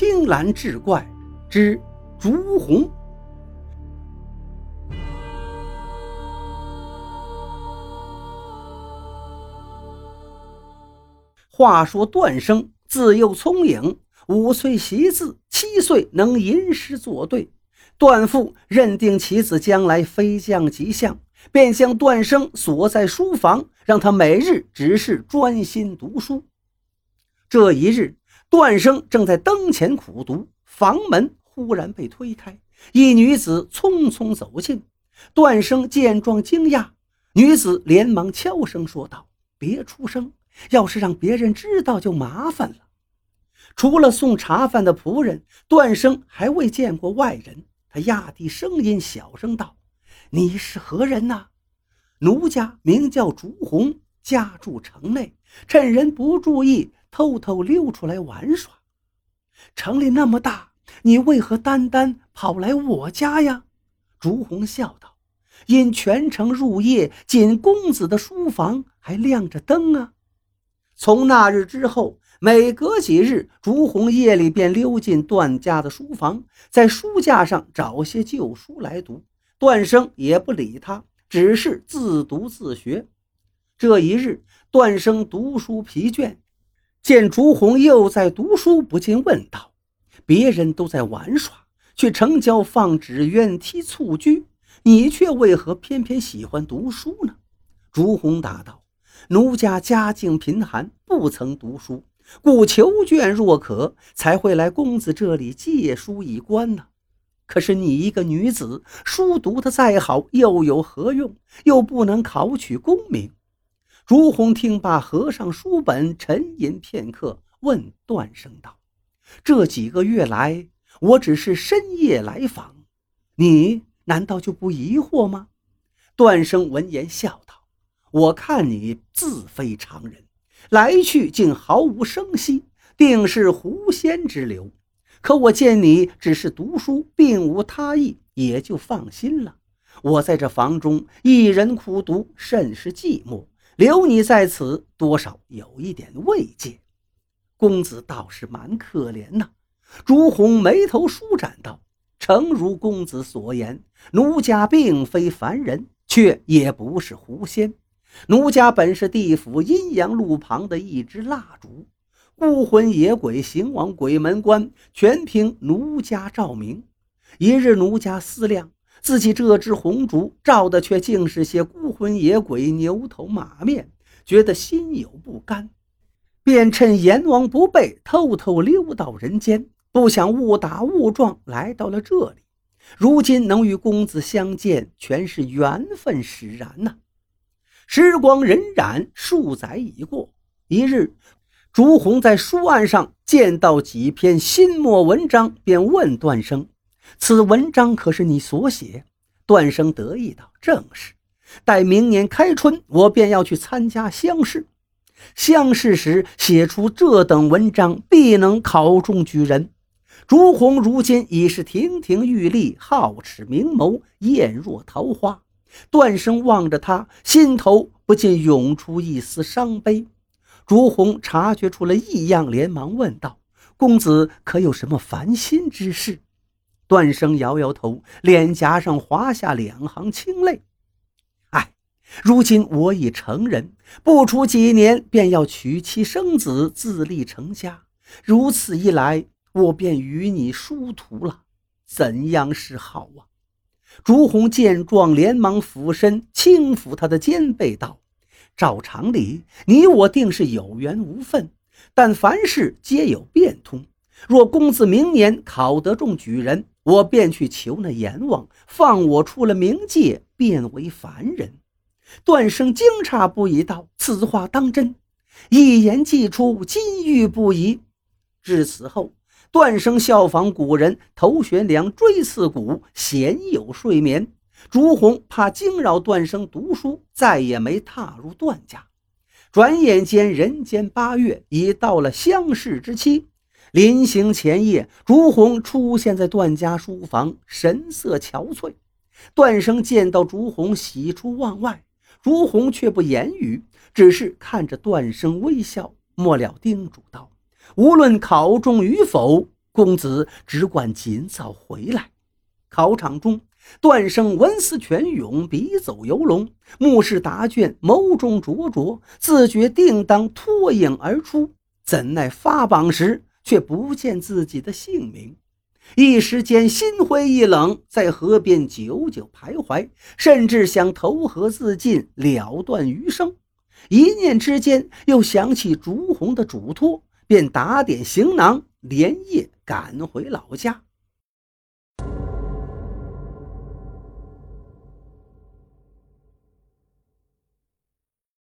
青蓝志怪之朱红。话说段生自幼聪颖，五岁习字，七岁能吟诗作对。段父认定其子将来非将即相，便将段生锁在书房，让他每日只是专心读书。这一日，段生正在灯前苦读，房门忽然被推开，一女子匆匆走进。段生见状惊讶，女子连忙悄声说道：“别出声，要是让别人知道就麻烦了。”除了送茶饭的仆人，段生还未见过外人。他压低声音，小声道：“你是何人呐？”奴家名叫竹红，家住城内，趁人不注意，偷偷溜出来玩耍。城里那么大，你为何单单跑来我家呀？”朱红笑道：“因全城入夜，仅公子的书房还亮着灯啊。”从那日之后。每隔几日，朱红夜里便溜进段家的书房，在书架上找些旧书来读。段生也不理他，只是自读自学。这一日，段生读书疲倦，见朱红又在读书，不禁问道：“别人都在玩耍，去城郊放纸鸢、踢蹴鞠，你却为何偏偏喜欢读书呢？”朱红答道：“奴家家境贫寒，不曾读书。”故求卷若渴，才会来公子这里借书一观呢。可是你一个女子，书读得再好，又有何用？又不能考取功名。朱红听罢，合上书本，沉吟片刻，问段生道：“这几个月来，我只是深夜来访，你难道就不疑惑吗？”段生闻言笑道：“我看你自非常人。”来去竟毫无声息，定是狐仙之流。可我见你只是读书，并无他意，也就放心了。我在这房中一人苦读，甚是寂寞。留你在此，多少有一点慰藉。公子倒是蛮可怜呐。朱红眉头舒展道：“诚如公子所言，奴家并非凡人，却也不是狐仙。”奴家本是地府阴阳路旁的一支蜡烛，孤魂野鬼行往鬼门关，全凭奴家照明。一日，奴家思量，自己这支红烛照的却竟是些孤魂野鬼、牛头马面，觉得心有不甘，便趁阎王不备，偷偷溜到人间。不想误打误撞来到了这里，如今能与公子相见，全是缘分使然呐。时光荏苒，数载已过。一日，朱红在书案上见到几篇新墨文章，便问段生：“此文章可是你所写？”段生得意道：“正是。待明年开春，我便要去参加乡试。乡试时写出这等文章，必能考中举人。”朱红如今已是亭亭玉立，皓齿明眸，艳若桃花。段生望着他，心头不禁涌出一丝伤悲。朱红察觉出了异样，连忙问道：“公子可有什么烦心之事？”段生摇摇头，脸颊上滑下两行清泪。“哎，如今我已成人，不出几年便要娶妻生子，自立成家。如此一来，我便与你殊途了，怎样是好啊？”朱红见状，连忙俯身轻抚他的肩背，道：“照常理，你我定是有缘无分，但凡事皆有变通。若公子明年考得中举人，我便去求那阎王放我出了冥界，变为凡人。”段生惊诧不已，道：“此话当真？”一言既出，金玉不移。至此后。段生效仿古人，头悬梁，锥刺股，鲜有睡眠。朱红怕惊扰段生读书，再也没踏入段家。转眼间，人间八月已到了相试之期。临行前夜，朱红出现在段家书房，神色憔悴。段生见到朱红，喜出望外。朱红却不言语，只是看着段生微笑，末了叮嘱道。无论考中与否，公子只管尽早回来。考场中，段生文思泉涌，笔走游龙，目视答卷，眸中灼灼，自觉定当脱颖而出。怎奈发榜时，却不见自己的姓名。一时间心灰意冷，在河边久久徘徊，甚至想投河自尽，了断余生。一念之间，又想起竹红的嘱托，便打点行囊，连夜赶回老家。